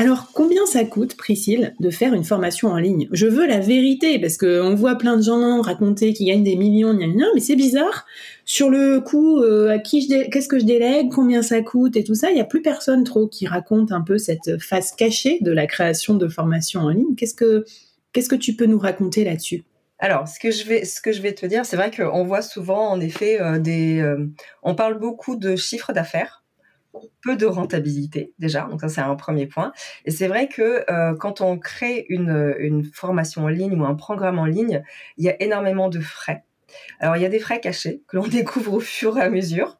Alors, combien ça coûte, Priscille, de faire une formation en ligne? Je veux la vérité, parce qu'on voit plein de gens raconter qu'ils gagnent des millions, mais c'est bizarre. Sur le coup, euh, à qui qu'est-ce que je délègue, combien ça coûte et tout ça, il n'y a plus personne trop qui raconte un peu cette face cachée de la création de formations en ligne. Qu'est-ce que, que tu peux nous raconter là-dessus? Alors, ce que je vais, ce que je vais te dire, c'est vrai qu'on voit souvent, en effet, euh, des, euh, on parle beaucoup de chiffre d'affaires peu de rentabilité déjà, donc ça c'est un premier point. Et c'est vrai que euh, quand on crée une, une, formation en ligne ou un programme en ligne, il y a énormément de frais. Alors il y a des frais cachés que l'on découvre au fur et à mesure.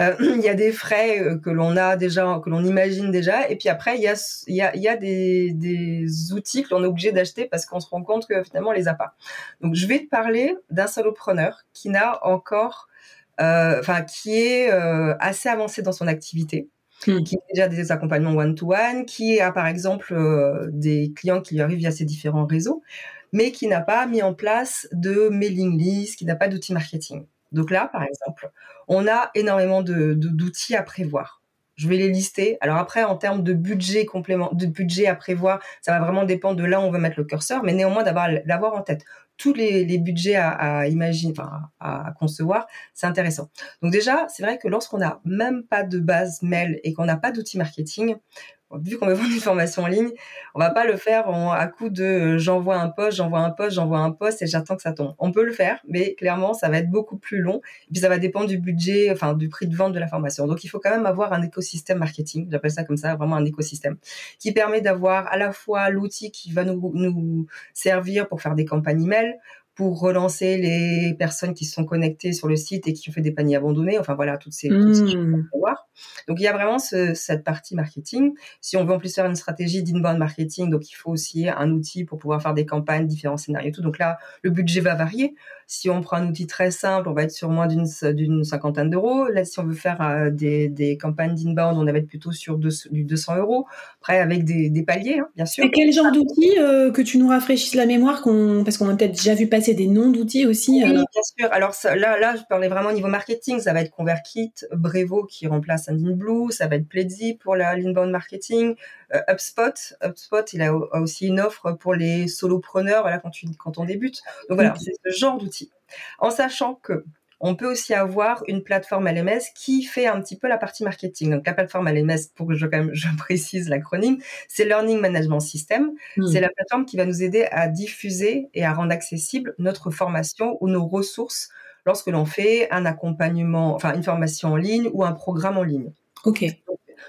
Euh, il y a des frais euh, que l'on a déjà, que l'on imagine déjà, et puis après il y a, il y a, il y a des, des outils que l'on est obligé d'acheter parce qu'on se rend compte que finalement on les a pas. Donc je vais te parler d'un solopreneur qui n'a encore enfin qui est euh, assez avancé dans son activité, hmm. qui a déjà des accompagnements one-to-one, qui a par exemple euh, des clients qui lui arrivent via ses différents réseaux, mais qui n'a pas mis en place de mailing list, qui n'a pas d'outils marketing. Donc là, par exemple, on a énormément de d'outils à prévoir. Je vais les lister. Alors après, en termes de budget complément, de budget à prévoir, ça va vraiment dépendre de là où on va mettre le curseur, mais néanmoins d'avoir l'avoir en tête tous les, budgets à, imaginer, à, concevoir, c'est intéressant. Donc déjà, c'est vrai que lorsqu'on n'a même pas de base mail et qu'on n'a pas d'outils marketing, vu qu'on veut vendre une formation en ligne, on va pas le faire à coup de euh, j'envoie un post, j'envoie un post, j'envoie un post et j'attends que ça tombe. On peut le faire, mais clairement, ça va être beaucoup plus long. Et puis ça va dépendre du budget, enfin du prix de vente de la formation. Donc il faut quand même avoir un écosystème marketing, j'appelle ça comme ça, vraiment un écosystème, qui permet d'avoir à la fois l'outil qui va nous, nous servir pour faire des campagnes email, pour relancer les personnes qui sont connectées sur le site et qui ont fait des paniers abandonnés. Enfin voilà, toutes ces, toutes ces choses mmh. à voir. Donc il y a vraiment ce, cette partie marketing. Si on veut en plus faire une stratégie d'inbound marketing, donc il faut aussi un outil pour pouvoir faire des campagnes, différents scénarios et tout. Donc là, le budget va varier. Si on prend un outil très simple, on va être sur moins d'une cinquantaine d'euros. Là, si on veut faire euh, des, des campagnes d'inbound, on va être plutôt sur deux, du 200 euros. Après, avec des, des paliers, hein, bien sûr. Et quel genre d'outils euh, que tu nous rafraîchisses la mémoire, qu'on, parce qu'on a peut-être déjà vu passer des noms d'outils aussi. Oui, bien sûr. Alors là, là, je parlais vraiment au niveau marketing. Ça va être ConvertKit, Brevo qui remplace Sendinblue, ça va être Pledzi pour la l'inbound marketing, euh, HubSpot. HubSpot, il a, aussi une offre pour les solopreneurs, voilà, quand, tu, quand on débute. Donc voilà, c'est ce genre d'outils en sachant que on peut aussi avoir une plateforme LMS qui fait un petit peu la partie marketing. Donc la plateforme LMS, pour que je, quand même, je précise l'acronyme, c'est Learning Management System. Hmm. C'est la plateforme qui va nous aider à diffuser et à rendre accessible notre formation ou nos ressources lorsque l'on fait un accompagnement, enfin une formation en ligne ou un programme en ligne. Ok.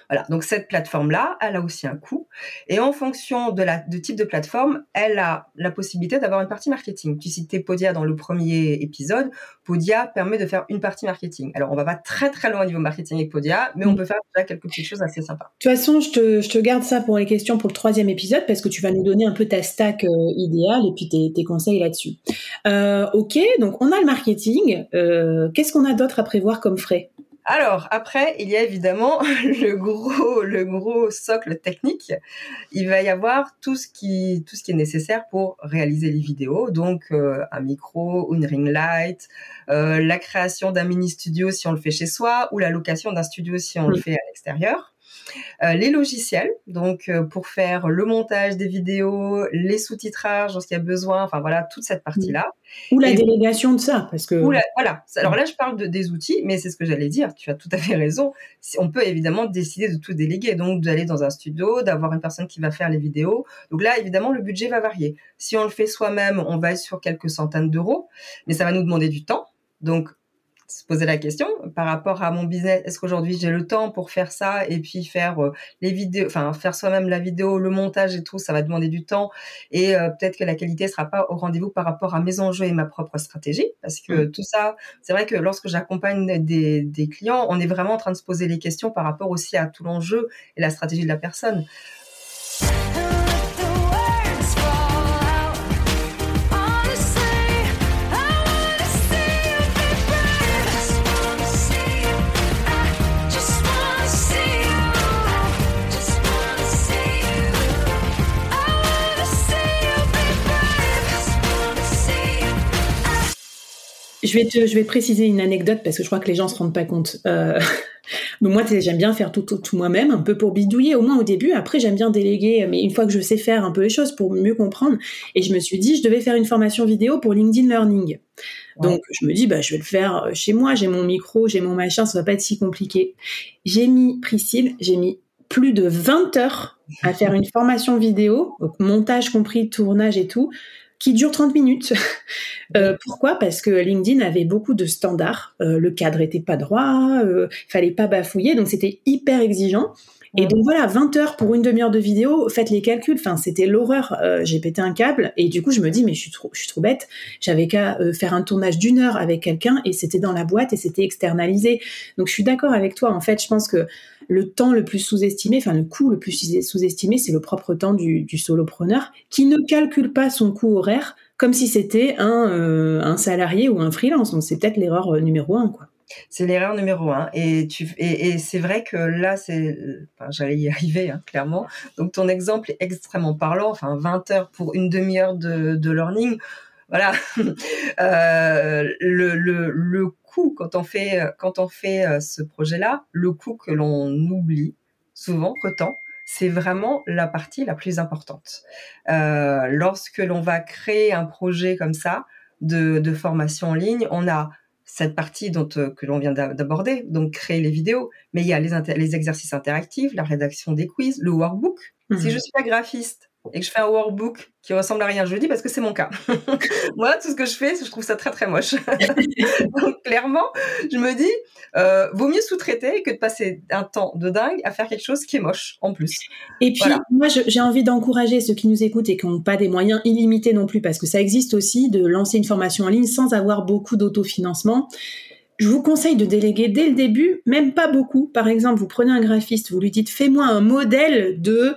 Voilà. Donc cette plateforme-là, elle a aussi un coût. Et en fonction de la de type de plateforme, elle a la possibilité d'avoir une partie marketing. Tu citais Podia dans le premier épisode. Podia permet de faire une partie marketing. Alors on va pas très très loin au niveau marketing avec Podia, mais on mm. peut faire déjà quelques petites choses assez sympas. De toute façon, je te, je te garde ça pour les questions pour le troisième épisode parce que tu vas nous donner un peu ta stack euh, idéale et puis tes, tes conseils là-dessus. Euh, ok, donc on a le marketing. Euh, Qu'est-ce qu'on a d'autre à prévoir comme frais? Alors après, il y a évidemment le gros, le gros socle technique. Il va y avoir tout ce qui, tout ce qui est nécessaire pour réaliser les vidéos, donc euh, un micro, une ring light, euh, la création d'un mini studio si on le fait chez soi, ou la location d'un studio si on le fait à l'extérieur. Les logiciels, donc pour faire le montage des vidéos, les sous-titrages lorsqu'il y a besoin, enfin voilà, toute cette partie-là. Ou la délégation de ça, parce que... voilà. Alors là, je parle de, des outils, mais c'est ce que j'allais dire, tu as tout à fait raison. On peut évidemment décider de tout déléguer, donc d'aller dans un studio, d'avoir une personne qui va faire les vidéos. Donc là, évidemment, le budget va varier. Si on le fait soi-même, on va être sur quelques centaines d'euros, mais ça va nous demander du temps. Donc, se poser la question par rapport à mon business. Est-ce qu'aujourd'hui j'ai le temps pour faire ça et puis faire euh, les vidéos, enfin faire soi-même la vidéo, le montage et tout, ça va demander du temps et euh, peut-être que la qualité sera pas au rendez-vous par rapport à mes enjeux et ma propre stratégie parce que mmh. tout ça, c'est vrai que lorsque j'accompagne des, des clients, on est vraiment en train de se poser les questions par rapport aussi à tout l'enjeu et la stratégie de la personne. Je vais, te, je vais préciser une anecdote parce que je crois que les gens se rendent pas compte. Euh, donc moi, j'aime bien faire tout, tout, moi-même, un peu pour bidouiller, au moins au début. Après, j'aime bien déléguer, mais une fois que je sais faire un peu les choses pour mieux comprendre. Et je me suis dit, je devais faire une formation vidéo pour LinkedIn Learning. Donc je me dis, bah, je vais le faire euh, chez moi, j'ai mon micro, j'ai mon machin, ça va pas être si compliqué. J'ai mis, Priscille, j'ai mis plus de 20 heures à faire une formation vidéo, montage compris, tournage et tout, qui dure 30 minutes. Euh, pourquoi? Parce que LinkedIn avait beaucoup de standards. Euh, le cadre était pas droit, euh, fallait pas bafouiller, donc c'était hyper exigeant. Et donc voilà, 20 heures pour une demi-heure de vidéo, faites les calculs. Enfin, c'était l'horreur. Euh, j'ai pété un câble et du coup, je me dis mais je suis trop, je suis trop bête. J'avais qu'à faire un tournage d'une heure avec quelqu'un et c'était dans la boîte et c'était externalisé. Donc je suis d'accord avec toi. En fait, je pense que le temps le plus sous-estimé, enfin le coût le plus sous-estimé, c'est le propre temps du, solopreneur qui ne calcule pas son coût horaire comme si c'était un, euh, un salarié ou un freelance. Donc c'est peut-être l'erreur euh, numéro un, quoi. C'est l'erreur numéro un. Et, tu, et, c'est vrai que là, c'est, enfin, j'allais y arriver, hein, clairement. Donc, ton exemple est extrêmement parlant. Enfin, 20 heures pour une demi-heure de, learning. Voilà. euh, le, le coût, quand on fait, quand on fait euh, ce projet-là, le coût que l'on oublie souvent, temps, c'est vraiment la partie la plus importante. Euh, lorsque l'on va créer un projet comme ça de, de formation en ligne, on a cette partie dont, euh, que l'on vient d'aborder, donc créer les vidéos, mais il y a les, les, exercices interactifs, la rédaction des quiz, le workbook. Si mhm. je suis pas graphiste, et que je fais un workbook qui ressemble à rien, je le dis parce que c'est mon cas. Moi, tout ce que je fais, je trouve ça très très moche. Donc clairement, je me dis, euh, vaut mieux sous-traiter que de passer un temps de dingue à faire quelque chose qui est moche en plus. Et puis, moi, j'ai envie d'encourager ceux qui nous écoutent et qui n'ont pas des moyens illimités non plus, parce que ça existe aussi de lancer une formation en ligne sans avoir beaucoup d'autofinancement je vous conseille de déléguer dès le début, même pas beaucoup. Par exemple, vous prenez un graphiste, vous lui dites fais-moi un modèle de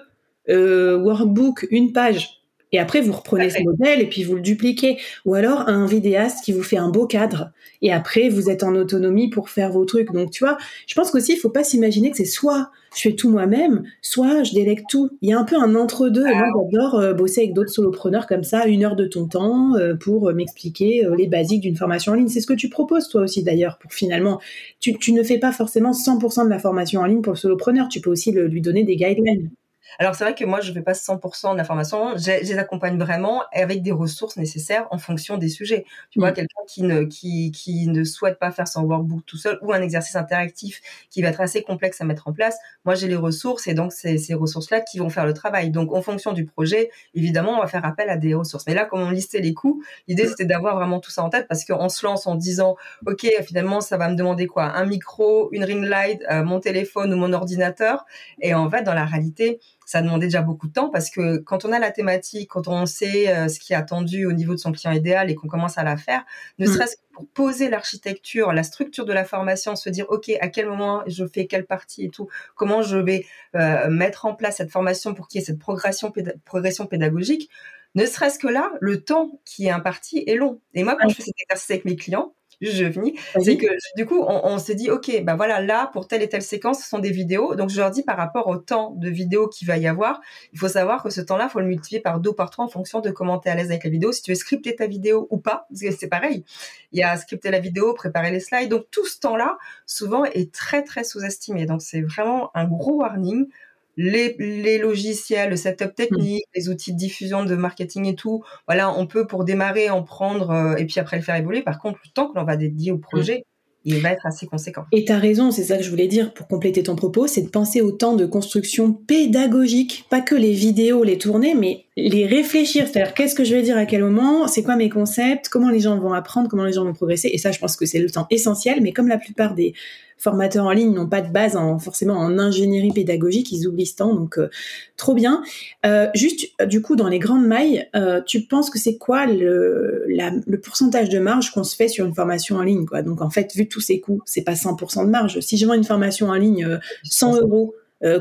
euh, workbook, une page. Et après, vous reprenez ce modèle et puis vous le dupliquez. Ou alors un vidéaste qui vous fait un beau cadre. Et après, vous êtes en autonomie pour faire vos trucs. Donc, tu vois, je pense qu'aussi, il faut pas s'imaginer que c'est soit je fais tout moi-même, soit je délègue tout. Il y a un peu un entre-deux. Et moi, ah. j'adore euh, bosser avec d'autres solopreneurs comme ça, une heure de ton temps euh, pour m'expliquer les basiques d'une formation en ligne. C'est ce que tu proposes, toi aussi, d'ailleurs, pour finalement, tu, tu, ne fais pas forcément 100% de la formation en ligne pour le solopreneur. Tu peux aussi lui donner des guidelines. Alors c'est vrai que moi je fais pas 100% de la formation, je, les accompagne vraiment avec des ressources nécessaires en fonction des sujets. Tu vois, mm. quelqu'un qui ne qui, qui ne souhaite pas faire son workbook tout seul ou un exercice interactif qui va être assez complexe à mettre en place, moi j'ai les ressources et donc c'est ces ressources-là qui vont faire le travail. Donc en fonction du projet, évidemment, on va faire appel à des ressources. Mais là, comme on listait les coûts, l'idée c'était d'avoir vraiment tout ça en tête parce qu'on se lance en disant, ok, finalement ça va me demander quoi? Un micro, une ring light, euh, mon téléphone ou mon ordinateur? Et en fait, dans la réalité, ça demandait déjà beaucoup de temps parce que quand on a la thématique, quand on sait euh, ce qui est attendu au niveau de son client idéal et qu'on commence à la faire, ne mm. serait-ce que pour poser l'architecture, la structure de la formation, se dire ok à quel moment je fais quelle partie et tout, comment je vais euh, mettre en place cette formation pour qu'il y ait cette progression, progression pédagogique, ne serait-ce que là, le temps qui est imparti est long. Et moi, quand je fais cet exercice avec mes clients, je finis. C'est que du coup, on, s'est dit, ok, bah voilà, là pour telle et telle séquence, ce sont des vidéos. Donc je leur dis par rapport au temps de vidéo qu'il va y avoir, il faut savoir que ce temps-là, faut le multiplier par deux par trois en fonction de comment tu es à l'aise avec la vidéo, si tu veux scripter ta vidéo ou pas, parce que c'est pareil. Il y a scripter la vidéo, préparer les slides. Donc tout ce temps-là, souvent, est très très sous-estimé. Donc c'est vraiment un gros warning les, logiciels, le setup mmh. technique, les outils de diffusion de marketing et tout, voilà, on peut pour démarrer en prendre euh, et puis après le faire évoluer. Par contre, le temps que l'on va dédier au mmh. projet, il va être assez conséquent. Et tu as raison, c'est ça que je voulais dire pour compléter ton propos, c'est de penser au temps de construction pédagogique, pas que les vidéos, les tourner, mais les réfléchir, c'est-à-dire qu'est-ce que je vais dire à quel moment, c'est quoi mes concepts, comment les gens vont apprendre, comment les gens vont progresser, et ça je pense que c'est le temps essentiel, mais comme la plupart des formateurs en ligne n'ont pas de base en, forcément en ingénierie pédagogique, ils oublient ce temps, donc euh, trop bien. Euh, juste, du coup, dans les grandes mailles, euh, tu penses que c'est quoi le, le pourcentage de marge qu'on se fait sur une formation en ligne quoi? Donc en fait, vu tous ces coûts, c'est pas 100% de marge. Si je vends une formation en ligne 100 euros,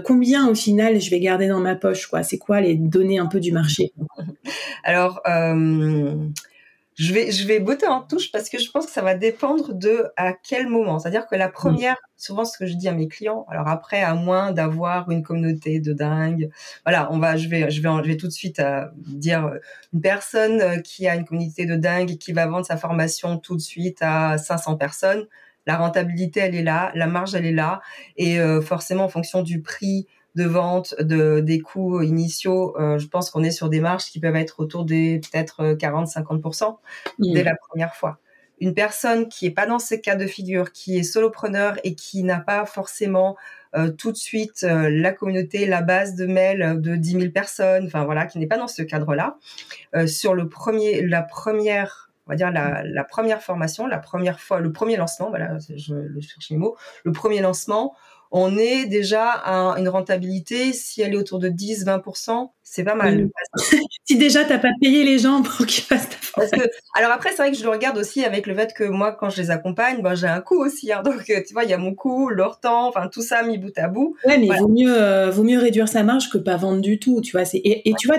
combien au final je vais garder dans ma poche quoi? C'est quoi les données un peu du marché? Alors, je vais, je vais botter en touche parce que je pense que ça va dépendre de à quel moment. C'est-à-dire que la mmh. première, souvent ce que je dis à mes clients, alors après, à moins d'avoir une communauté de dingue, voilà, on va, je vais, je vais, je vais tout de suite euh, dire euh, une personne euh, qui a une communauté de dingue et qui va vendre sa formation tout de suite à 500 personnes. La rentabilité, elle est là, la marge, elle est là, et forcément en fonction du prix de vente, de, des coûts initiaux, euh, je pense qu'on est sur des marges qui peuvent être autour des peut-être 40-50% mmh. dès la première fois. Une personne qui est pas dans ce cas de figure, qui est solopreneur et qui n'a pas forcément euh, tout de suite euh, la communauté, la base de mail de 10 000 personnes, enfin voilà, qui n'est pas dans ce cadre-là, sur le premier, la première on va dire la, la, première formation, la première fois, le premier lancement, voilà, je, je cherche les mots, le premier lancement, on est déjà à une rentabilité, si elle est autour de 10-20%, c'est pas mal. si déjà t'as pas payé les gens pour qu'ils fassent ta Parce que, alors après, c'est vrai que je le regarde aussi avec le fait que moi, quand je les accompagne, ben, j'ai un coût aussi. Hein. donc, tu vois, il y a mon coût, leur temps, enfin, tout ça mis bout à bout. Ouais, mais vaut mieux, euh, vaut mieux réduire sa marge que pas vendre du tout, tu vois. Et, et tu vois,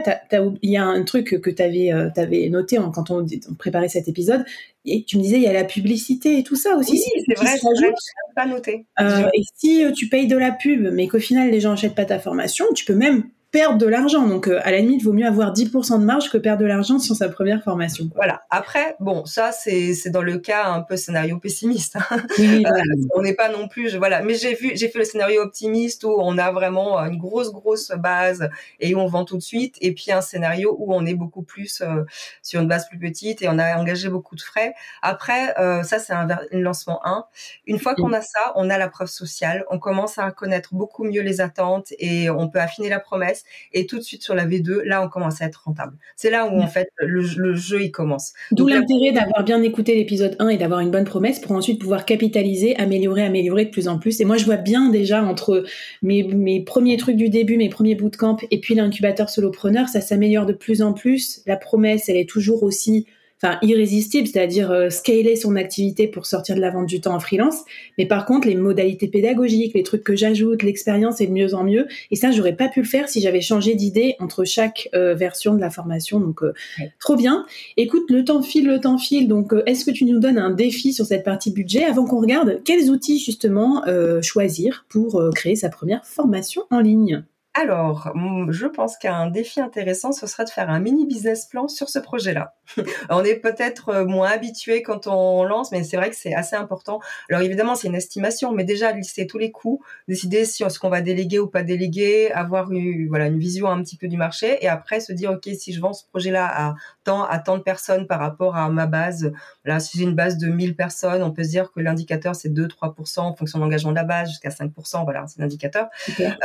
il y a un truc que tu avais, euh, avais noté quand on, préparait cet épisode. Et tu me disais, il y a la publicité et tout ça aussi. Oui, c'est vrai, c'est pas noté. Euh, et si tu payes de la pub, mais qu'au final, les gens achètent pas ta formation, tu peux même perdre de l'argent. Donc, euh, à la limite, il vaut mieux avoir 10% de marge que perdre de l'argent sur sa première formation. Voilà. Après, bon, ça, c'est, c'est dans le cas un peu scénario pessimiste. Hein. Oui, euh, on n'est pas non plus, je, voilà. Mais j'ai vu, j'ai fait le scénario optimiste où on a vraiment une grosse, grosse base et où on vend tout de suite. Et puis un scénario où on est beaucoup plus euh, sur une base plus petite et on a engagé beaucoup de frais. Après, ça, c'est un, lancement 1. Une fois qu'on a ça, on a la preuve sociale. On commence à connaître beaucoup mieux les attentes et on peut affiner la promesse et tout de suite sur la V2, là, on commence à être rentable. C'est là où, en fait, le, jeu, il commence. D'où l'intérêt d'avoir bien écouté l'épisode 1 et d'avoir une bonne promesse pour ensuite pouvoir capitaliser, améliorer, améliorer de plus en plus. Et moi, je vois bien déjà entre mes, mes premiers trucs du début, mes premiers bootcamps et puis l'incubateur solopreneur, ça s'améliore de plus en plus. La promesse, elle est toujours aussi enfin irrésistible, c'est-à-dire euh, scaler son activité pour sortir de la vente du temps en freelance. Mais par contre, les modalités pédagogiques, les trucs que j'ajoute, l'expérience est de mieux en mieux. Et ça, j'aurais pas pu le faire si j'avais changé d'idée entre chaque euh, version de la formation. Donc, euh, trop bien. Écoute, le temps file, le temps file. Donc, est-ce que tu nous donnes un défi sur cette partie budget avant qu'on regarde quels outils justement choisir pour créer sa première formation en ligne? Alors, je pense qu'un défi intéressant, ce serait de faire un mini business plan sur ce projet-là. on est peut-être euh, moins habitué quand on lance, mais c'est vrai que c'est assez important. Alors évidemment, c'est une estimation, mais déjà lister tous les coûts, décider si ce qu'on va déléguer ou pas déléguer, avoir une, voilà une vision un petit peu du marché, et après se dire ok, si je vends ce projet-là à tant à tant de personnes par rapport à ma base, là si j'ai une base de 1000 personnes, on peut se dire que l'indicateur c'est 2-3% en fonction de l'engagement de la base jusqu'à 5%, voilà, c'est l'indicateur.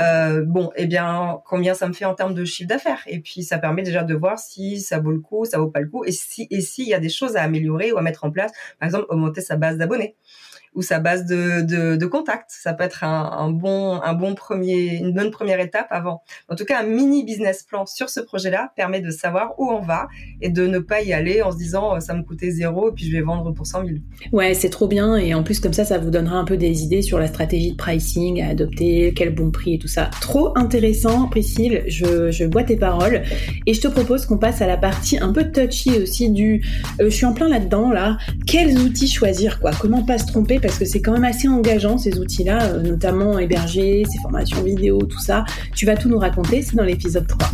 Euh, bon, eh bien combien ça me fait en termes de chiffre d'affaires. Et puis, ça permet déjà de voir si ça vaut le coup, ça vaut pas le coup, et si et s'il y a des choses à améliorer ou à mettre en place. Par exemple, augmenter sa base d'abonnés ou sa base de, de, contacts. Ça peut être un, bon, un bon premier, une bonne première étape avant. En tout cas, un mini business plan sur ce projet-là permet de savoir où on va et de ne pas y aller en se disant euh, ça me coûtait zéro et puis je vais vendre pour 100 000. Ouais, c'est trop bien et en plus comme ça, ça vous donnera un peu des idées sur la stratégie de pricing à adopter, quel bon prix et tout ça. Trop intéressant, Priscille. Je, je bois tes paroles et je te propose qu'on passe à la partie un peu touchy aussi du. Euh, je suis en plein là-dedans là. Quels outils choisir quoi? Comment pas se tromper? Parce que c'est quand même assez engageant ces outils-là, euh, notamment héberger, ces formations vidéo, tout ça. Tu vas tout nous raconter, c'est dans l'épisode 3.